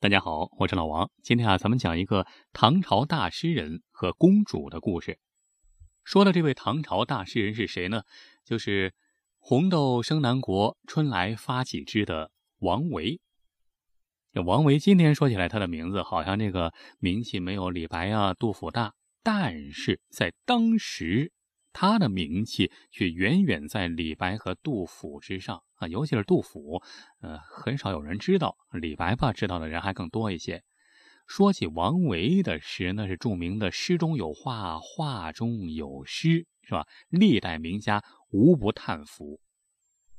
大家好，我是老王。今天啊，咱们讲一个唐朝大诗人和公主的故事。说的这位唐朝大诗人是谁呢？就是“红豆生南国，春来发几枝”的王维。这王维今天说起来，他的名字好像这个名气没有李白啊、杜甫大，但是在当时。他的名气却远远在李白和杜甫之上啊，尤其是杜甫，呃，很少有人知道。李白吧，知道的人还更多一些。说起王维的诗，那是著名的“诗中有画，画中有诗”，是吧？历代名家无不叹服。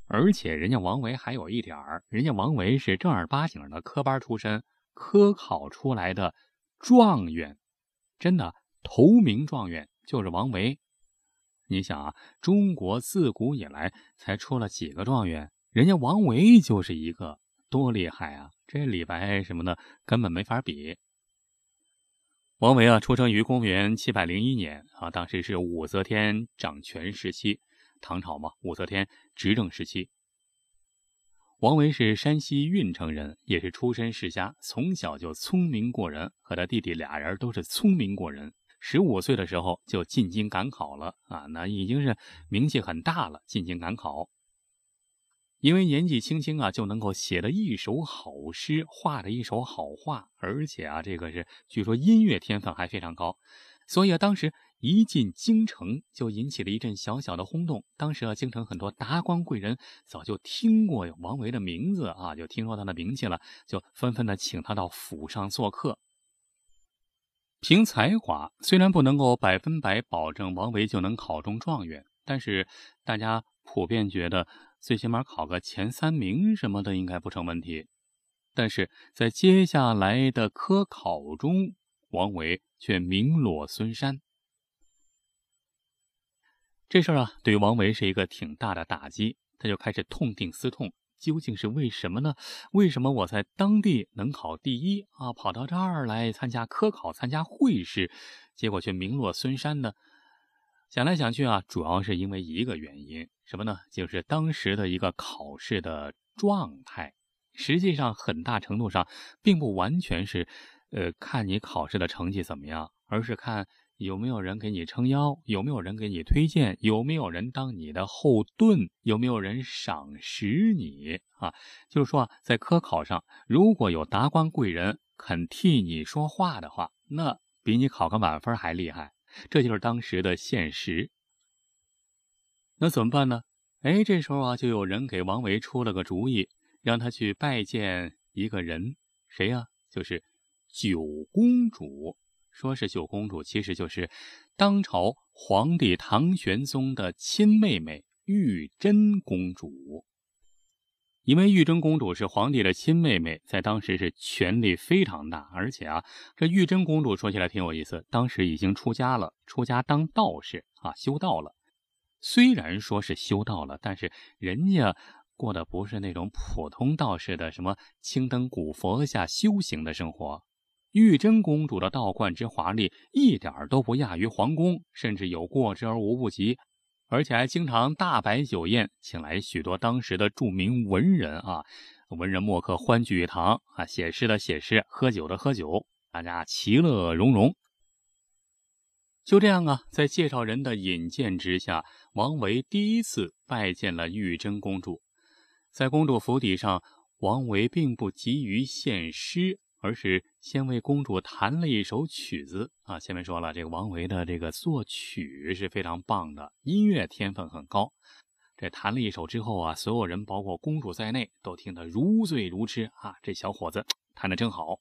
而且人家王维还有一点儿，人家王维是正儿八经的科班出身，科考出来的状元，真的头名状元就是王维。你想啊，中国自古以来才出了几个状元，人家王维就是一个，多厉害啊！这李白什么的根本没法比。王维啊，出生于公元七百零一年啊，当时是武则天掌权时期，唐朝嘛，武则天执政时期。王维是山西运城人，也是出身世家，从小就聪明过人，和他弟弟俩人都是聪明过人。十五岁的时候就进京赶考了啊，那已经是名气很大了。进京赶考，因为年纪轻轻啊就能够写的一手好诗，画的一手好画，而且啊这个是据说音乐天分还非常高，所以啊当时一进京城就引起了一阵小小的轰动。当时啊京城很多达官贵人早就听过王维的名字啊，就听说他的名气了，就纷纷的请他到府上做客。凭才华，虽然不能够百分百保证王维就能考中状元，但是大家普遍觉得，最起码考个前三名什么的应该不成问题。但是在接下来的科考中，王维却名落孙山。这事儿啊，对于王维是一个挺大的打击，他就开始痛定思痛。究竟是为什么呢？为什么我在当地能考第一啊，跑到这儿来参加科考、参加会试，结果却名落孙山呢？想来想去啊，主要是因为一个原因，什么呢？就是当时的一个考试的状态，实际上很大程度上并不完全是，呃，看你考试的成绩怎么样，而是看。有没有人给你撑腰？有没有人给你推荐？有没有人当你的后盾？有没有人赏识你啊？就是说，在科考上，如果有达官贵人肯替你说话的话，那比你考个满分还厉害。这就是当时的现实。那怎么办呢？哎，这时候啊，就有人给王维出了个主意，让他去拜见一个人，谁呀？就是九公主。说是九公主，其实就是当朝皇帝唐玄宗的亲妹妹玉真公主。因为玉真公主是皇帝的亲妹妹，在当时是权力非常大。而且啊，这玉真公主说起来挺有意思，当时已经出家了，出家当道士啊，修道了。虽然说是修道了，但是人家过的不是那种普通道士的什么青灯古佛下修行的生活。玉真公主的道观之华丽，一点都不亚于皇宫，甚至有过之而无不及，而且还经常大摆酒宴，请来许多当时的著名文人啊，文人墨客欢聚一堂啊，写诗的写诗，喝酒的喝酒，大家其乐融融。就这样啊，在介绍人的引荐之下，王维第一次拜见了玉真公主，在公主府邸上，王维并不急于献诗。而是先为公主弹了一首曲子啊！前面说了，这个王维的这个作曲是非常棒的，音乐天分很高。这弹了一首之后啊，所有人，包括公主在内，都听得如醉如痴啊！这小伙子弹得真好。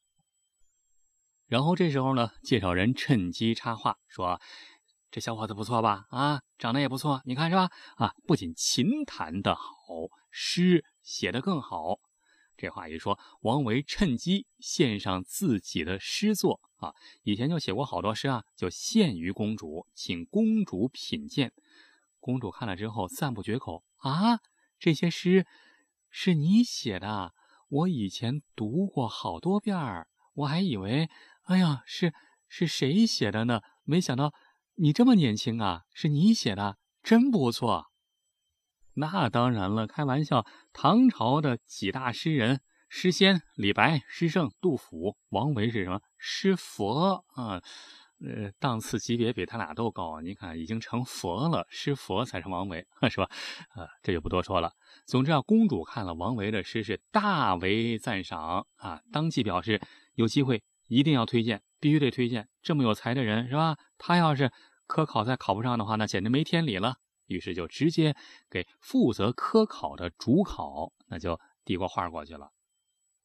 然后这时候呢，介绍人趁机插话说：“这小伙子不错吧？啊，长得也不错，你看是吧？啊，不仅琴弹得好，诗写得更好。”这话一说，王维趁机献上自己的诗作啊，以前就写过好多诗啊，就献于公主，请公主品鉴。公主看了之后赞不绝口啊，这些诗是你写的，我以前读过好多遍儿，我还以为，哎呀，是是谁写的呢？没想到你这么年轻啊，是你写的，真不错。那当然了，开玩笑，唐朝的几大诗人诗仙李白、诗圣杜甫，王维是什么？诗佛啊，呃，档次级别比他俩都高。你看，已经成佛了，诗佛才是王维，是吧？啊，这就不多说了。总之啊，公主看了王维的诗是大为赞赏啊，当即表示有机会一定要推荐，必须得推荐这么有才的人，是吧？他要是科考再考不上的话，那简直没天理了。于是就直接给负责科考的主考，那就递过话过去了。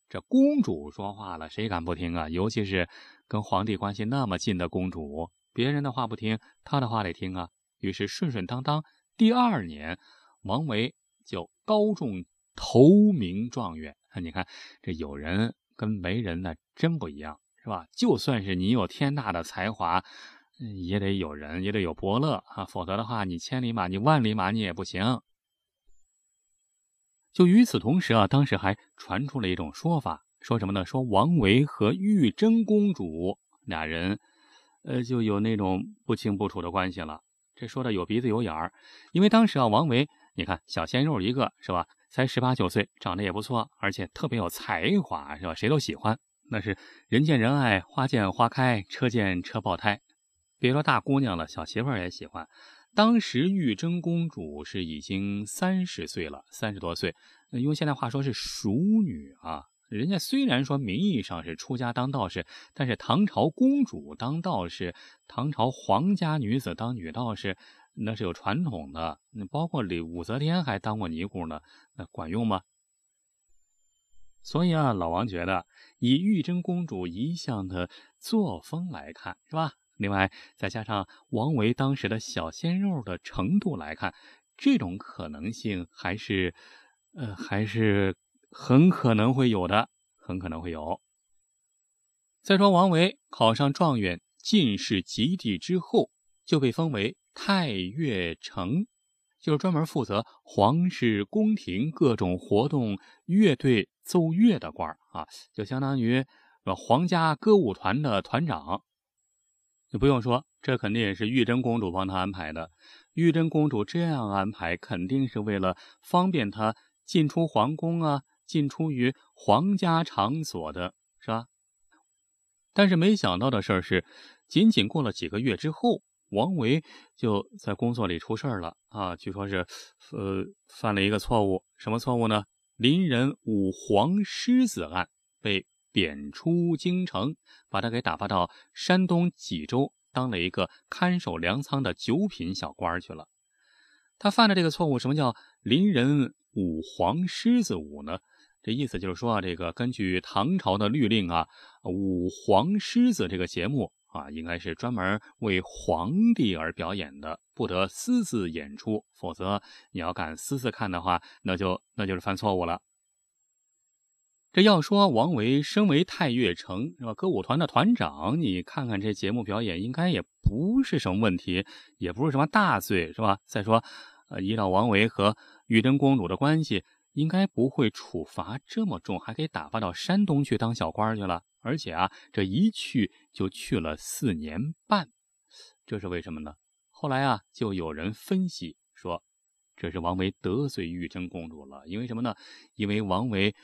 这公主说话了，谁敢不听啊？尤其是跟皇帝关系那么近的公主，别人的话不听，她的话得听啊。于是顺顺当当，第二年，王维就高中头名状元。你看，这有人跟没人呢，真不一样，是吧？就算是你有天大的才华。也得有人，也得有伯乐啊，否则的话，你千里马，你万里马，你也不行。就与此同时啊，当时还传出了一种说法，说什么呢？说王维和玉贞公主俩人，呃，就有那种不清不楚的关系了。这说的有鼻子有眼儿，因为当时啊，王维，你看小鲜肉一个，是吧？才十八九岁，长得也不错，而且特别有才华，是吧？谁都喜欢，那是人见人爱，花见花开，车见车爆胎。别说大姑娘了，小媳妇儿也喜欢。当时玉贞公主是已经三十岁了，三十多岁，用现在话说是熟女啊。人家虽然说名义上是出家当道士，但是唐朝公主当道士，唐朝皇家女子当女道士，那是有传统的。包括李武则天还当过尼姑呢，那管用吗？所以啊，老王觉得以玉贞公主一向的作风来看，是吧？另外，再加上王维当时的小鲜肉的程度来看，这种可能性还是，呃，还是很可能会有的，很可能会有。再说，王维考上状元、进士及第之后，就被封为太乐丞，就是专门负责皇室宫廷各种活动、乐队奏乐的官啊，就相当于皇家歌舞团的团长。你不用说，这肯定也是玉贞公主帮他安排的。玉贞公主这样安排，肯定是为了方便他进出皇宫啊，进出于皇家场所的，是吧？但是没想到的事儿是，仅仅过了几个月之后，王维就在工作里出事儿了啊！据说是，呃，犯了一个错误，什么错误呢？邻人舞皇狮子案被。贬出京城，把他给打发到山东济州，当了一个看守粮仓的九品小官去了。他犯的这个错误，什么叫邻人舞黄狮子舞呢？这意思就是说啊，这个根据唐朝的律令啊，舞黄狮子这个节目啊，应该是专门为皇帝而表演的，不得私自演出，否则你要敢私自看的话，那就那就是犯错误了。这要说王维身为太岳城是吧？歌舞团的团长，你看看这节目表演，应该也不是什么问题，也不是什么大罪是吧？再说，呃，依照王维和玉贞公主的关系，应该不会处罚这么重，还给打发到山东去当小官去了。而且啊，这一去就去了四年半，这是为什么呢？后来啊，就有人分析说，这是王维得罪玉贞公主了。因为什么呢？因为王维。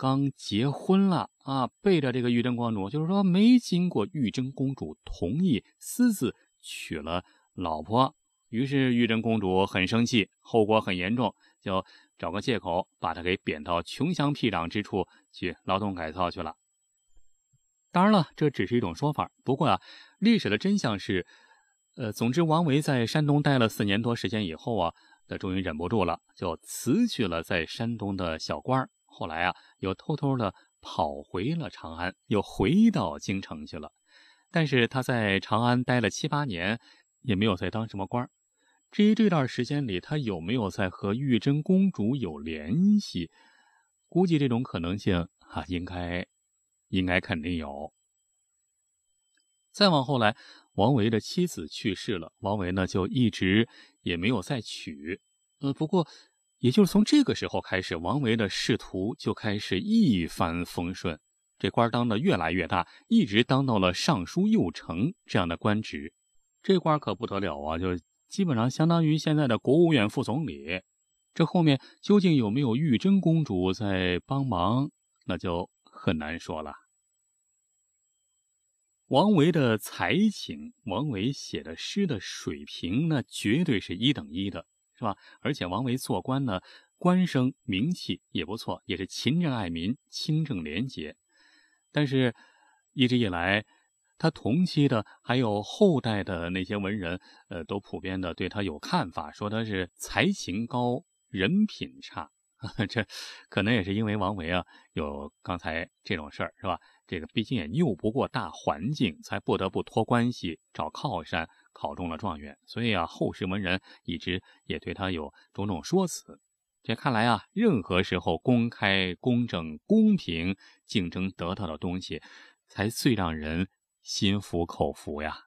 刚结婚了啊，背着这个玉贞公主，就是说没经过玉贞公主同意，私自娶了老婆。于是玉贞公主很生气，后果很严重，就找个借口把她给贬到穷乡僻壤之处去劳动改造去了。当然了，这只是一种说法。不过啊，历史的真相是，呃，总之王维在山东待了四年多时间以后啊，他终于忍不住了，就辞去了在山东的小官儿后来啊，又偷偷的跑回了长安，又回到京城去了。但是他在长安待了七八年，也没有再当什么官至于这段时间里，他有没有在和玉贞公主有联系，估计这种可能性啊，应该，应该肯定有。再往后来，王维的妻子去世了，王维呢就一直也没有再娶。呃，不过。也就是从这个时候开始，王维的仕途就开始一帆风顺，这官当的越来越大，一直当到了尚书右丞这样的官职。这官可不得了啊，就基本上相当于现在的国务院副总理。这后面究竟有没有玉贞公主在帮忙，那就很难说了。王维的才情，王维写的诗的水平，那绝对是一等一的，是吧？而且王维做官呢，官声名气也不错，也是勤政爱民、清正廉洁。但是，一直以来，他同期的还有后代的那些文人，呃，都普遍的对他有看法，说他是才情高，人品差。这可能也是因为王维啊，有刚才这种事儿，是吧？这个毕竟也拗不过大环境，才不得不托关系找靠山，考中了状元。所以啊，后世文人一直也对他有种种说辞。这看来啊，任何时候公开、公正、公平竞争得到的东西，才最让人心服口服呀。